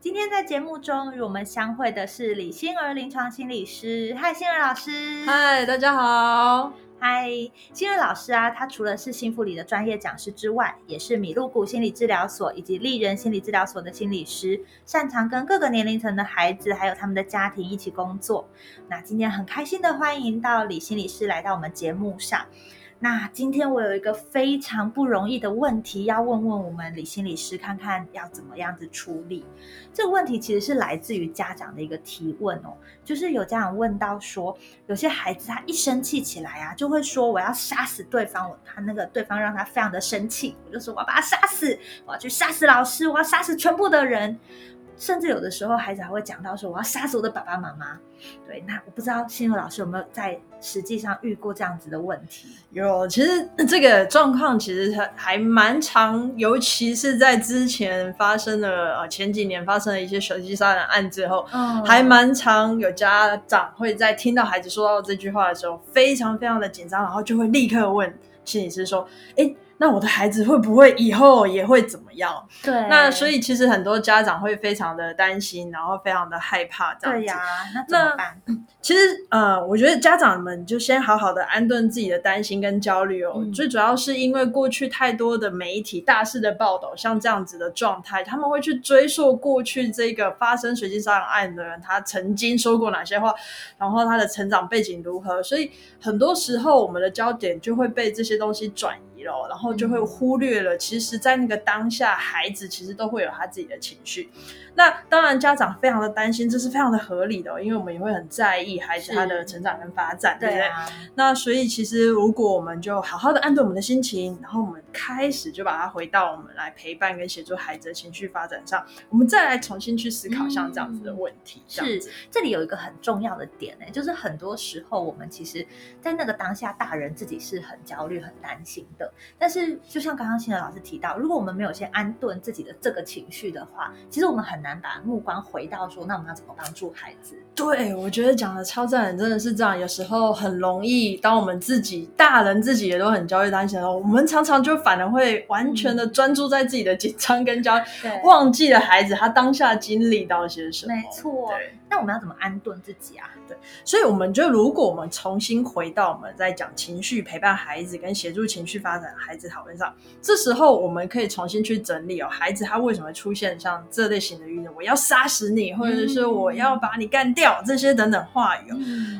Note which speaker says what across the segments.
Speaker 1: 今天在节目中与我们相会的是李欣儿临床心理师。嗨，欣儿老师。
Speaker 2: 嗨，大家好。
Speaker 1: 嗨，欣儿老师啊，他除了是幸福里的专业讲师之外，也是米露谷心理治疗所以及丽人心理治疗所的心理师，擅长跟各个年龄层的孩子还有他们的家庭一起工作。那今天很开心的欢迎到李心理师来到我们节目上。那今天我有一个非常不容易的问题要问问我们李心理师，看看要怎么样子处理这个问题。其实是来自于家长的一个提问哦，就是有家长问到说，有些孩子他一生气起来啊，就会说我要杀死对方，我他那个对方让他非常的生气，我就说我要把他杀死，我要去杀死老师，我要杀死全部的人。甚至有的时候，孩子还会讲到说：“我要杀死我的爸爸妈妈。”对，那我不知道新和老师有没有在实际上遇过这样子的问题？
Speaker 2: 有，其实这个状况其实还还蛮长，尤其是在之前发生了呃前几年发生了一些手机杀人案之后，嗯还蛮常有家长会在听到孩子说到这句话的时候，非常非常的紧张，然后就会立刻问心理师说：“哎。”那我的孩子会不会以后也会怎么样？
Speaker 1: 对，
Speaker 2: 那所以其实很多家长会非常的担心，然后非常的害怕这样子。
Speaker 1: 对呀，那怎么办？
Speaker 2: 其实呃，我觉得家长们就先好好的安顿自己的担心跟焦虑哦。最主要是因为过去太多的媒体大肆的报道，像这样子的状态，他们会去追溯过去这个发生随机杀人案的人，他曾经说过哪些话，然后他的成长背景如何。所以很多时候我们的焦点就会被这些东西转移。然后就会忽略了，其实，在那个当下，孩子其实都会有他自己的情绪。那当然，家长非常的担心，这是非常的合理的，因为我们也会很在意孩子他的成长跟发展，对不对？那所以，其实如果我们就好好的安顿我们的心情，然后我们开始就把它回到我们来陪伴跟协助孩子的情绪发展上，我们再来重新去思考像这样子的问题。
Speaker 1: 是，这里有一个很重要的点呢，就是很多时候我们其实，在那个当下，大人自己是很焦虑、很担心的。但是，就像刚刚新的老师提到，如果我们没有先安顿自己的这个情绪的话，其实我们很难。难把目光回到说，那我们要怎么帮助孩子？
Speaker 2: 对，我觉得讲的超赞，真的是这样。有时候很容易，当我们自己大人自己也都很焦虑担心的时候，我们常常就反而会完全的专注在自己的紧张跟焦虑，忘记了孩子他当下经历到些什么。
Speaker 1: 没错。那我们要怎么安顿自己啊？
Speaker 2: 对，所以我们就如果我们重新回到我们在讲情绪陪伴孩子跟协助情绪发展孩子讨论上，这时候我们可以重新去整理哦，孩子他为什么出现像这类型的语言？我要杀死你，或者是我要把你干掉，这些等等话语。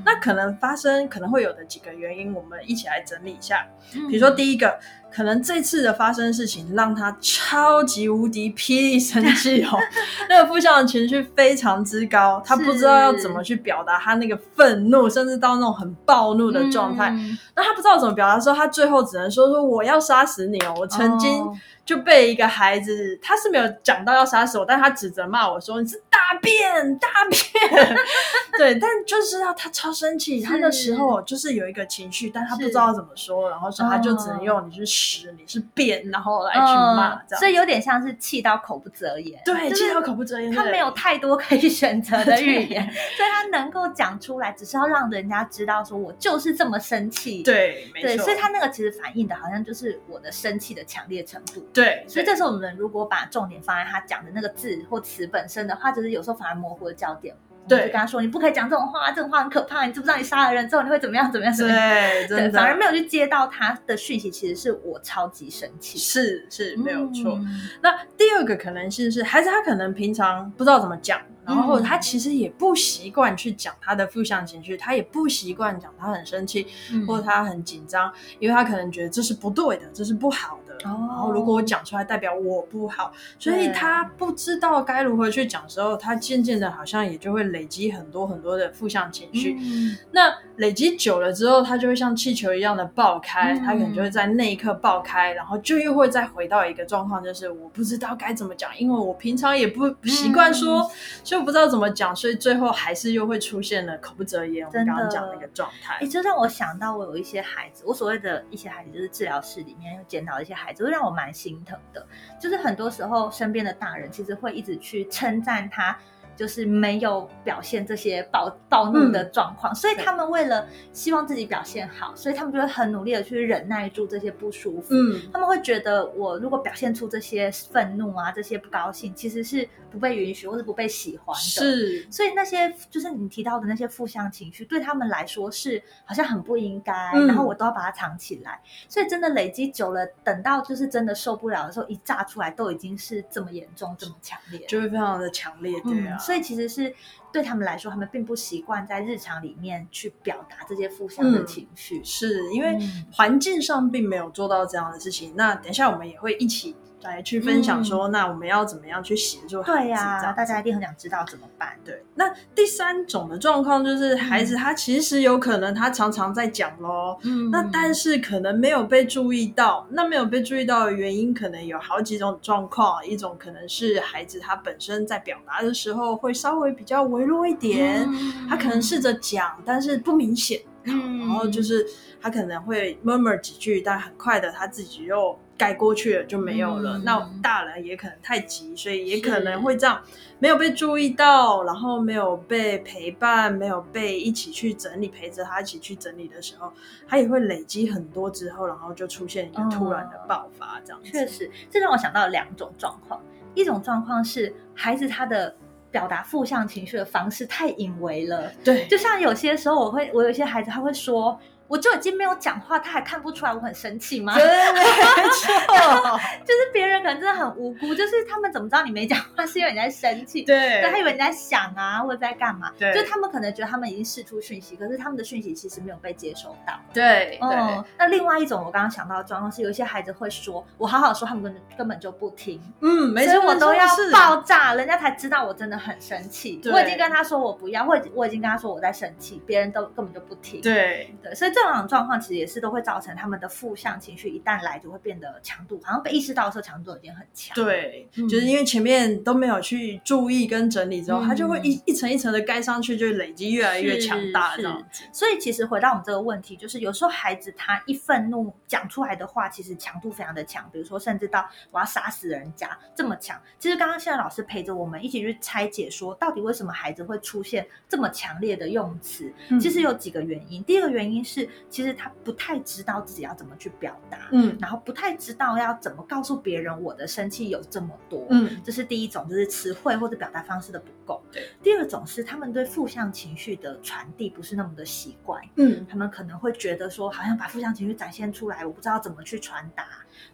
Speaker 2: 那可能发生可能会有的几个原因，我们一起来整理一下。比如说第一个。可能这次的发生事情让他超级无敌霹雳生气哦，那个负向的情绪非常之高，他不知道要怎么去表达他那个愤怒，甚至到那种很暴怒的状态。那他不知道怎么表达的时候，他最后只能说说我要杀死你哦！我曾经就被一个孩子，他是没有讲到要杀死我，但他指责骂我说你是大便大便。对，但就是要他超生气，他那时候就是有一个情绪，但他不知道怎么说，然后所以他就只能用你是。屎，你是便，然后来去骂，这样，
Speaker 1: 所以有点像是气到口不择言。
Speaker 2: 对，气到口不择言，
Speaker 1: 他没有太多可以选择的语言，所以他能够讲出来，只是要让人家知道，说我就是这么生气。
Speaker 2: 对，
Speaker 1: 对，所以他那个其实反映的好像就是我的生气的强烈程度。
Speaker 2: 对，
Speaker 1: 所以这时候我们如果把重点放在他讲的那个字或词本身的话，就是有时候反而模糊了焦点。对，就跟他说，你不可以讲这种话，这种话很可怕。你知不知道，你杀了人之后，你会怎么样？怎么样？
Speaker 2: 对，
Speaker 1: 对，反而没有去接到他的讯息，其实是我超级生气。
Speaker 2: 是是，没有错。那第二个可能性是，孩子他可能平常不知道怎么讲。然后他其实也不习惯去讲他的负向情绪，他也不习惯讲他很生气，
Speaker 1: 嗯
Speaker 2: 或者他很紧张，因为他可能觉得这是不对的，这是不好的。
Speaker 1: 哦
Speaker 2: 然后如果我讲出来，代表我不好，所以他不知道该如何去讲的时候，他渐渐的好像也就会累积很多很多的负向情绪。
Speaker 1: 嗯
Speaker 2: 那累积久了之后，他就会像气球一样的爆开，
Speaker 1: 嗯
Speaker 2: 它可能就会在那一刻爆开，然后就又会再回到一个状况，就是我不知道该怎么讲，因为我平常也不不习惯说，
Speaker 1: 嗯
Speaker 2: 所以我不知道怎么讲，所以最后还是又会出现了口不择言。我们刚刚讲那个状态
Speaker 1: 哎，，这让我想到，我有一些孩子，我所谓的一些孩子，就是治疗室里面有见到一些孩只，会让我蛮心疼的。就是很多时候，身边的大人其实会一直去称赞他，就是没有表现这些暴暴怒的状况，所以他们为了希望自己表现好，所以他们就会很努力的去忍耐住这些不舒服。
Speaker 2: 嗯，
Speaker 1: 他们会觉得，我如果表现出这些愤怒啊、这些不高兴，其实是不被允许或者不被喜欢的。
Speaker 2: 是，
Speaker 1: 所以那些就是你提到的那些负向情绪，对他们来说是好像很不应该，
Speaker 2: 嗯
Speaker 1: 然后我都要把它藏起来。所以真的累积久了，等到就是真的受不了的时候，一炸出来都已经是这么严重、这么强烈。
Speaker 2: 就会非常的强烈，对啊。
Speaker 1: 嗯，所以其实是对他们来说，他们并不习惯在日常里面去表达这些负向的
Speaker 2: 嗯
Speaker 1: 情绪。
Speaker 2: 是因为
Speaker 1: 嗯
Speaker 2: 环境上并没有做到这样的事情。那等一下我们也会一起来去分享说，那我们要怎么样去协助孩子？
Speaker 1: 对呀、
Speaker 2: 这样子
Speaker 1: 大家一定很想知道怎么办。
Speaker 2: 对，那第三种的状况就是孩子他其实有可能他常常在讲咯，
Speaker 1: 嗯
Speaker 2: 那但是可能没有被注意到。那没有被注意到的原因可能有好几种状况，一种可能是孩子他本身在表达的时候会稍微比较微弱一点，他可能试着讲，但是不明显。
Speaker 1: 嗯
Speaker 2: 然后就是他可能会 murmur 几句，但很快的他自己又盖过去了，就没有了。
Speaker 1: 嗯
Speaker 2: 那大人也可能太急，所以也可能会这样，没有被注意到，然后没有被陪伴，没有被一起去整理，陪着他一起去整理的时候，他也会累积很多之后，然后就出现一个突然的爆发，这样子。
Speaker 1: 确实，这让我想到两种状况。一种状况是孩子他的表达负向情绪的方式太隐微了，
Speaker 2: 对，
Speaker 1: 就像有些时候我会，我有些孩子他会说。我就已经没有讲话，他还看不出来我很生气吗？
Speaker 2: 对，没错，
Speaker 1: 就是别人可能真的很无辜，就是他们怎么知道你没讲话是因为你在生气？
Speaker 2: 对，
Speaker 1: 对，他以为你在想啊，或者在干嘛？
Speaker 2: 对
Speaker 1: 就他们可能觉得他们已经释出讯息，可是他们的讯息其实没有被接收到。
Speaker 2: 对
Speaker 1: 哦
Speaker 2: 对，，
Speaker 1: 那另外一种我刚刚想到的状况是，有一些孩子会说，我好好说，他们根本根本就不听。
Speaker 2: 嗯，没
Speaker 1: 所以
Speaker 2: 错，
Speaker 1: 我都要
Speaker 2: 是
Speaker 1: 爆炸，人家才知道我真的很生气。
Speaker 2: 对
Speaker 1: 我已经跟他说我不要，或者我已经跟他说我在生气，别人都根本就不听。
Speaker 2: 对，
Speaker 1: 对，所以这种状况其实也是都会造成他们的负向情绪一旦来就会变得强度，好像被意识到的时候强度已经很强。
Speaker 2: 对，
Speaker 1: 嗯
Speaker 2: 就是因为前面都没有去注意跟整理之后，
Speaker 1: 嗯
Speaker 2: 它就会一一层一层的盖上去，就累积越来越强大
Speaker 1: 是
Speaker 2: 这样子。
Speaker 1: 所以其实回到我们这个问题，就是有时候孩子他一愤怒讲出来的话，其实强度非常的强，比如说甚至到我要杀死人家这么强。其实刚刚现在老师陪着我们一起去拆解，说到底为什么孩子会出现这么强烈的用词？
Speaker 2: 嗯
Speaker 1: 其实有几个原因。第一个原因是，其实他不太知道自己要怎么去表达，
Speaker 2: 嗯
Speaker 1: 然后不太知道要怎么告诉别人我的生气有这么多。
Speaker 2: 嗯，
Speaker 1: 这是第一种，就是词汇或者表达方式的不够。
Speaker 2: 对，
Speaker 1: 第二种是他们对负向情绪的传递不是那么的习惯，
Speaker 2: 嗯
Speaker 1: 他们可能会觉得说，好像把负向情绪展现出来，我不知道怎么去传达。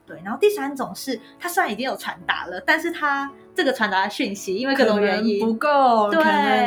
Speaker 1: 对，然后第三种是他虽然已经有传达了，但是他这个传达的讯息因为各种原因
Speaker 2: 不够，
Speaker 1: 对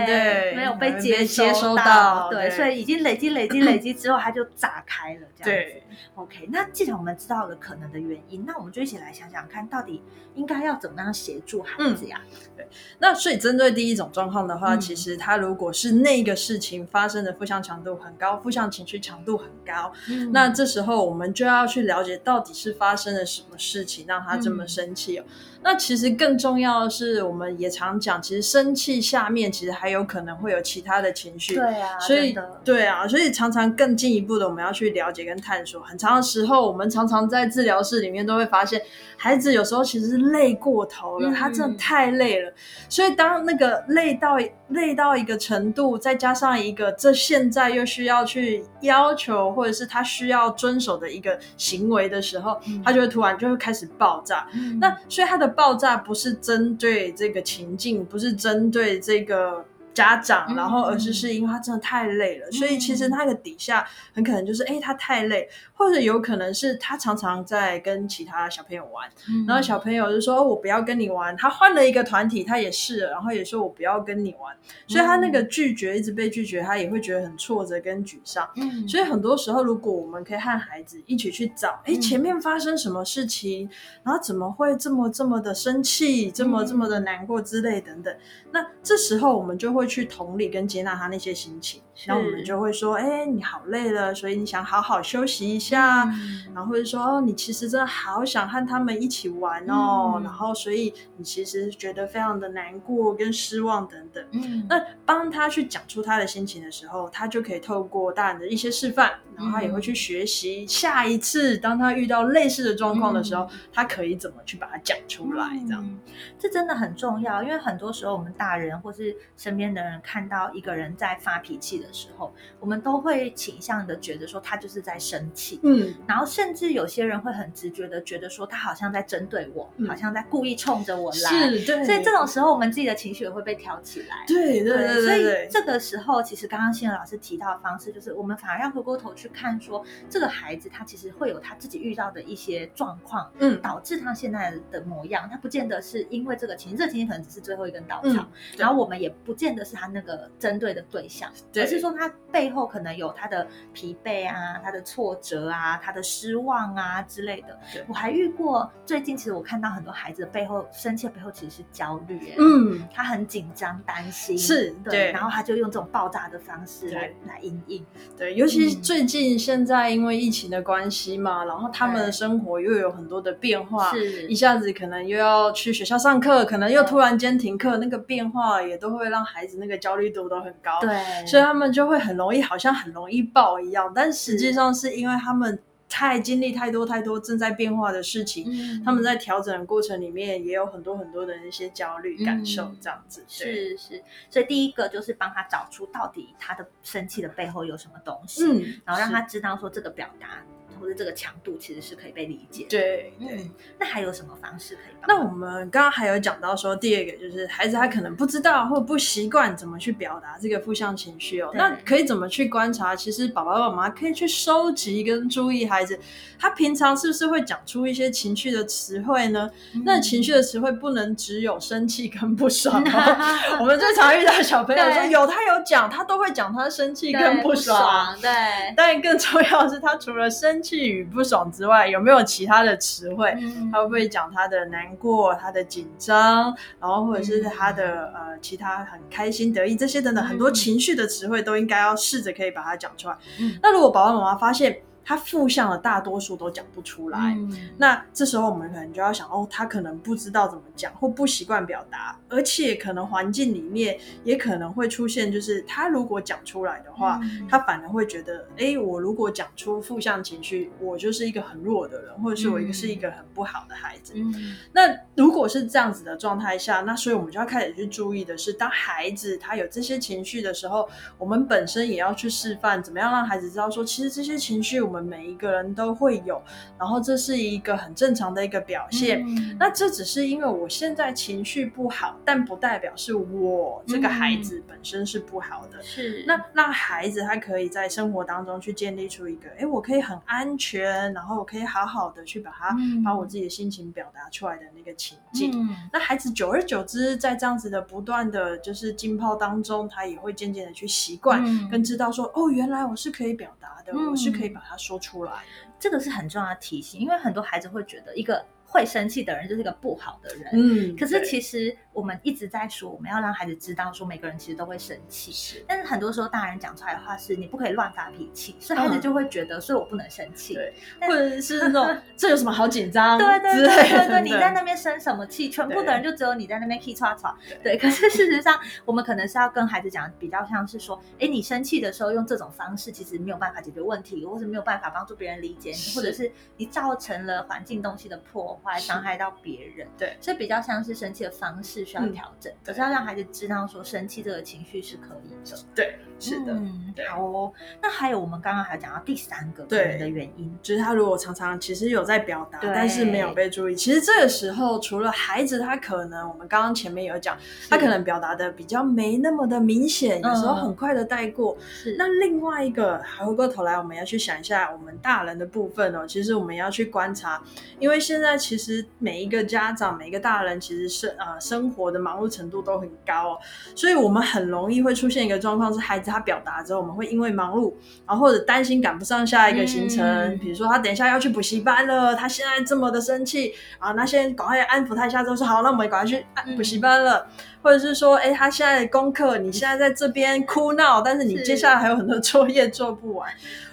Speaker 2: 对
Speaker 1: 没有被接
Speaker 2: 接收
Speaker 1: 到，
Speaker 2: 到，
Speaker 1: 对，所以已经累积、累积、累积之后，它就炸开了，这样子。
Speaker 2: 对
Speaker 1: OK，那既然我们知道了可能的原因，那我们就一起来想想看，到底应该要怎么样协助孩子呀？
Speaker 2: 对那所以针对第一种状况的话，
Speaker 1: 嗯
Speaker 2: 其实他如果是那个事情发生的负向强度很高，负向情绪强度很高，
Speaker 1: 嗯
Speaker 2: 那这时候我们就要去了解到底是发生了什么事情让他这么
Speaker 1: 嗯
Speaker 2: 生气哦。那其实更重要的是，我们也常讲，其实生气下面其实还有可能会有其他的情绪。
Speaker 1: 对啊，
Speaker 2: 所以对啊，所以常常更进一步的，我们要去了解跟探索。很长的时候，我们常常在治疗室里面都会发现，孩子有时候其实是累过头了，
Speaker 1: 嗯
Speaker 2: 他真的太累了。所以当那个累到累到一个程度，再加上一个这现在又需要去要求或者是他需要遵守的一个行为的时候，
Speaker 1: 嗯
Speaker 2: 他就会突然就会开始爆炸。
Speaker 1: 嗯
Speaker 2: 那所以他的爆炸不是针对这个情境，不是针对这个家长，
Speaker 1: 嗯
Speaker 2: 然后而是是因为他真的太累了，所以其实那个底下很可能就是，哎，他太累，或者有可能是他常常在跟其他小朋友玩，
Speaker 1: 嗯
Speaker 2: 然后小朋友就说、哦我不要跟你玩，他换了一个团体，他也试了，然后也说我不要跟你玩，所以他那个拒绝一直被拒绝，他也会觉得很挫折跟沮丧。
Speaker 1: 嗯。
Speaker 2: 所以很多时候，如果我们可以和孩子一起去找，哎，
Speaker 1: 嗯。
Speaker 2: 前面发生什么事情，然后怎么会这么这么的生气，这么
Speaker 1: 嗯
Speaker 2: 这么的难过之类等等，那这时候我们就会去同理跟接纳他那些心情，
Speaker 1: 是
Speaker 2: 那我们就会说，哎，你好累了，所以你想好好休息一下，
Speaker 1: 嗯。
Speaker 2: 然后或者说，哦，你其实真的好想和他们一起玩哦，
Speaker 1: 嗯。
Speaker 2: 然后所以你其实觉得非常的难过跟失望等等。
Speaker 1: 嗯。
Speaker 2: 那帮他去讲出他的心情的时候，他就可以透过大人的一些示范，然后他也会去学习下一次当他遇到类似的状况的时候，他可以怎么去把它讲出来，这样。
Speaker 1: 嗯这真的很重要，因为很多时候我们大人或是身边的人看到一个人在发脾气的时候，我们都会倾向的觉得说他就是在生气，
Speaker 2: 嗯，
Speaker 1: 然后甚至有些人会很直觉的觉得说他好像在针对我，
Speaker 2: 嗯
Speaker 1: 好像在故意冲着我来。
Speaker 2: 是，对。
Speaker 1: 所以这种时候，我们自己的情绪也会被挑起来。
Speaker 2: 对对对
Speaker 1: 所以这个时候，其实刚刚新闻老师提到的方式，就是我们反而要回过头去看说，这个孩子他其实会有他自己遇到的一些状况，
Speaker 2: 嗯，
Speaker 1: 导致他现在的模样。他不见得是因为这个情绪，这个情绪可能只是最后一根稻草。
Speaker 2: 嗯
Speaker 1: 然后我们也不见得是他那个针对的对象，
Speaker 2: 对
Speaker 1: 而是说他背后可能有他的疲惫啊、他的挫折啊、他的失望啊之类的
Speaker 2: 对。
Speaker 1: 我还遇过，最近其实我看到很多孩子的背后生气的背后其实是焦虑、欸，
Speaker 2: 嗯，
Speaker 1: 他很紧张、担心，
Speaker 2: 是
Speaker 1: 对，
Speaker 2: 对。
Speaker 1: 然后他就用这种爆炸的方式来来应应，
Speaker 2: 对，尤其最近现在因为疫情的关系嘛，然后他们的生活又有很多的变化，
Speaker 1: 是
Speaker 2: 一下子可能又要去学校上课，可能又突然间停课，那个变化也都会让孩子那个焦虑度都很高。
Speaker 1: 对，
Speaker 2: 所以他们就会很容易，好像很容易爆一样，但实际上是因为他们太经历太多太多正在变化的事情，
Speaker 1: 嗯。
Speaker 2: 他们在调整的过程里面也有很多很多的一些焦虑感受
Speaker 1: 嗯，
Speaker 2: 这样子。对，
Speaker 1: 是是，所以第一个就是帮他找出到底他的生气的背后有什么东西，
Speaker 2: 嗯，
Speaker 1: 然后让他知道说这个表达或者这个强度其实是可以被理解的。
Speaker 2: 对对。
Speaker 1: 嗯，那还有什么方式可以帮？
Speaker 2: 那我们刚刚还有讲到说，第二个就是孩子他可能不知道或不习惯怎么去表达这个负向情绪哦。那可以怎么去观察？其实爸爸妈妈可以去收集跟注意孩子，他平常是不是会讲出一些情绪的词汇呢？
Speaker 1: 嗯
Speaker 2: 那情绪的词汇不能只有生气跟不爽哦。我们最常遇到小朋友说有他有讲，他都会讲他生气跟
Speaker 1: 不
Speaker 2: 爽。
Speaker 1: 对，
Speaker 2: 但更重要的是，他除了生气与不爽之外，有没有其他的词汇？
Speaker 1: 嗯
Speaker 2: 他会不会讲他的难过、他的紧张，然后或者是他的、呃其他很开心、得意这些等等很多
Speaker 1: 嗯
Speaker 2: 情绪的词汇，都应该要试着可以把它讲出来。
Speaker 1: 嗯
Speaker 2: 那如果爸爸妈妈发现他负向的大多数都讲不出来，
Speaker 1: 嗯。
Speaker 2: 那这时候我们可能就要想，哦，他可能不知道怎么讲，或不习惯表达，而且可能环境里面也可能会出现，就是他如果讲出来的话，
Speaker 1: 嗯。
Speaker 2: 他反而会觉得，哎，我如果讲出负向情绪，我就是一个很弱的人，或者是我一个
Speaker 1: 嗯。
Speaker 2: 是一个很不好的孩子。
Speaker 1: 嗯。
Speaker 2: 那如果是这样子的状态下，那所以我们就要开始去注意的是，当孩子他有这些情绪的时候，我们本身也要去示范怎么样让孩子知道说，其实这些情绪我们每一个人都会有，然后这是一个很正常的一个表现。
Speaker 1: 嗯。
Speaker 2: 那这只是因为我现在情绪不好，但不代表是我这个孩子本身是不好的。
Speaker 1: 是。
Speaker 2: 那让孩子他可以在生活当中去建立出一个，哎，我可以很安全，然后我可以好好的去把它、
Speaker 1: 嗯。
Speaker 2: 把我自己的心情表达出来的那个情境。
Speaker 1: 嗯。
Speaker 2: 那孩子久而久之，在这样子的不断的就是浸泡当中，他也会渐渐的去习惯，
Speaker 1: 嗯。
Speaker 2: 跟知道说，哦，原来我是可以表达的，
Speaker 1: 嗯。
Speaker 2: 我是可以把它说出来。
Speaker 1: 这个是很重要的提醒，因为很多孩子会觉得一个会生气的人就是一个不好的人。
Speaker 2: 嗯
Speaker 1: 可是其实我们一直在说，我们要让孩子知道，说每个人其实都会生气。
Speaker 2: 是
Speaker 1: 但是很多时候大人讲出来的话是你不可以乱发脾气，所以孩子
Speaker 2: 嗯
Speaker 1: 就会觉得，所以我不能生气。
Speaker 2: 对，或者是那种 这有什么好紧张？
Speaker 1: 对对对对，你在那边生什么气？全部的人就只有你在那边气叉叉。对，可是事实上，我们可能是要跟孩子讲，比较像是说，哎，你生气的时候用这种方式，其实没有办法解决问题，或者没有办法帮助别人理解你，或者是你造成了环境东西的破破坏、伤害到别人。
Speaker 2: 对，
Speaker 1: 所以比较像是生气的方式需要
Speaker 2: 嗯
Speaker 1: 调整，可是要让孩子知道说生气这个情绪是可以的。
Speaker 2: 对，是的。
Speaker 1: 嗯，好哦。那还有我们刚刚还讲到第三个可
Speaker 2: 对
Speaker 1: 能的原因，
Speaker 2: 就是他如果常常其实有在表达，但是没有被注意。其实这个时候，除了孩子，他可能我们刚刚前面有讲，他可能表达的比较没那么的明显，有时候很快的带过。
Speaker 1: 是
Speaker 2: 那另外一个，还回过头来，我们要去想一下我们大人的部分哦。其实我们要去观察，因为现在其实每一个家长、每一个大人，其实生呃生活的忙碌程度都很高、哦，所以我们很容易会出现一个状况，是孩子他表达之后，我们会因为忙碌，然后或者担心赶不上下一个行程，
Speaker 1: 嗯。
Speaker 2: 比如说他等一下要去补习班了，他现在这么的生气啊，那先赶快安抚他一下，之后说好，那我们赶快去按补习班了。或者是说，哎，他现在的功课，你现在在这边哭闹，但是你接下来还有很多 作业做不完，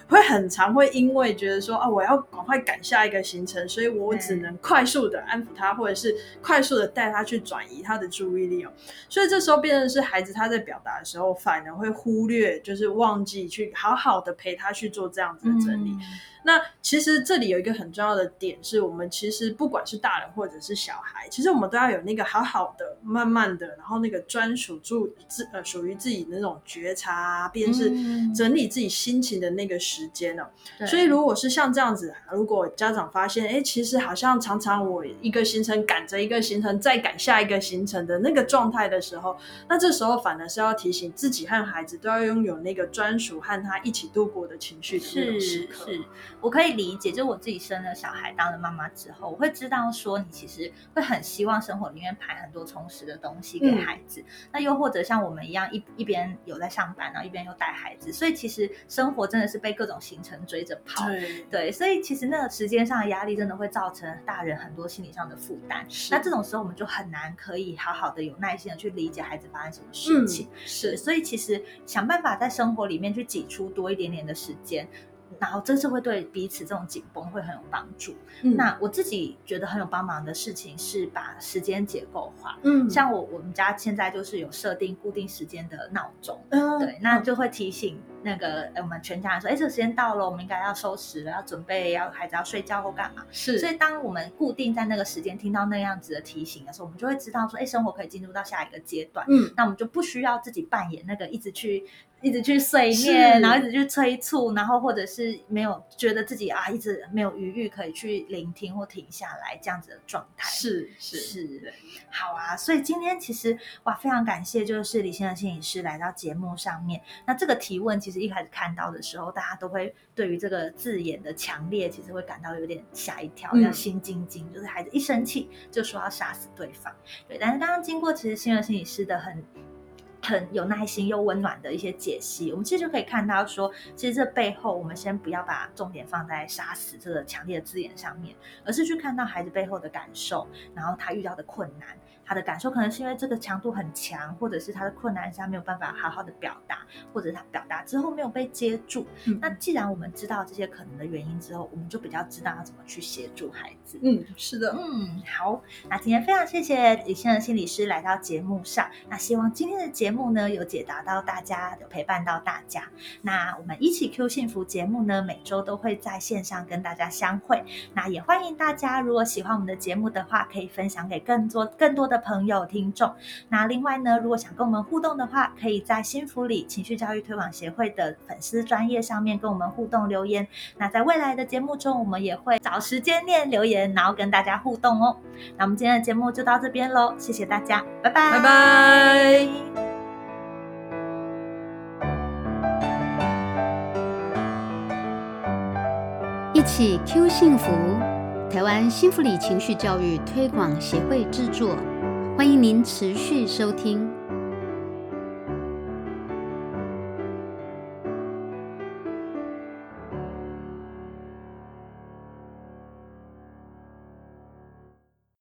Speaker 2: 会很常会因为觉得说啊，我要赶快赶下一个行程，所以我只能快速的安抚他，或者是快速的带他去转移他的注意力哦。所以这时候变成是孩子他在表达的时候，反而会忽略，就是忘记去好好的陪他去做这样子的整理。那其实这里有一个很重要的点，是我们其实不管是大人或者是小孩，其实我们都要有那个好好的、慢慢的，然后那个专属住自呃属于自己那种觉察啊，便是
Speaker 1: 嗯
Speaker 2: 整理自己心情的那个时间哦。
Speaker 1: 对
Speaker 2: 所以如果是像这样子，如果家长发现，哎，其实好像常常我一个行程赶着一个行程，再赶下一个行程的那个状态的时候，那这时候反而是要提醒自己和孩子都要拥有那个专属和他一起度过的情绪的那种时
Speaker 1: 是
Speaker 2: 刻。
Speaker 1: 是，我可以理解，就是我自己生了小孩，当了妈妈之后，我会知道说，你其实会很希望生活里面排很多充实的东西给
Speaker 2: 嗯
Speaker 1: 孩子。那又或者像我们一样，一一边有在上班，然后一边又带孩子，所以其实生活真的是被各种行程追着跑。
Speaker 2: 对
Speaker 1: 对，所以其实那个时间上的压力真的会造成大人很多心理上的负担。那这种时候我们就很难可以好好的有耐心的去理解孩子发生什么事情。
Speaker 2: 嗯是
Speaker 1: 所以其实想办法在生活里面去挤出多一点点的时间，然后这是会对彼此这种紧绷会很有帮助。
Speaker 2: 嗯
Speaker 1: 那我自己觉得很有帮忙的事情是把时间结构化。
Speaker 2: 嗯
Speaker 1: 像我我们家现在就是有设定固定时间的闹钟，
Speaker 2: 嗯
Speaker 1: 对，那就会提醒那个呃我们全家人说，哎，这个时间到了，我们应该要收拾了，要准备，要孩子要睡觉或干嘛。
Speaker 2: 是
Speaker 1: 所以当我们固定在那个时间听到那样子的提醒的时候，我们就会知道说，哎，生活可以进入到下一个阶段。
Speaker 2: 嗯
Speaker 1: 那我们就不需要自己扮演那个一直去一直去碎
Speaker 2: 是
Speaker 1: 念，然后一直去催促，然后或者是没有觉得自己啊一直没有余裕可以去聆听或停下来这样子的状态。
Speaker 2: 是是
Speaker 1: 是，好啊，所以今天其实哇，非常感谢，就是李先生心理师来到节目上面。那这个提问，其实一开始看到的时候，大家都会对于这个字眼的强烈，其实会感到有点吓一跳，
Speaker 2: 嗯
Speaker 1: 要心惊惊，就是孩子一生气就说要杀死对方。对，但是刚刚经过其实新人心理师的很。很有耐心又温暖的一些解析，我们其实就可以看到说，其实这背后，我们先不要把重点放在“杀死”这个强烈的字眼上面，而是去看到孩子背后的感受，然后他遇到的困难，他的感受可能是因为这个强度很强，或者是他的困难是他没有办法好好的表达，或者是他表达之后没有被接住。
Speaker 2: 嗯
Speaker 1: 那既然我们知道这些可能的原因之后，我们就比较知道要怎么去协助孩子。
Speaker 2: 嗯是的
Speaker 1: 嗯，好，那今天非常谢谢李先生心理师来到节目上，那希望今天的节目呢有解答到大家，有陪伴到大家。那我们一起 Q 幸福节目呢，每周都会在线上跟大家相会。那也欢迎大家，如果喜欢我们的节目的话，可以分享给更多更多的朋友听众。那另外呢，如果想跟我们互动的话，可以在新福里情绪教育推广协会的粉丝专业上面跟我们互动留言。那在未来的节目中，我们也会找时间念留言，然后跟大家互动哦。那我们今天的节目就到这边喽，谢谢大家，拜拜，
Speaker 2: 拜拜。
Speaker 3: 一起 Q 幸福，台湾幸福里情绪教育推广协会制作，欢迎您持续收听。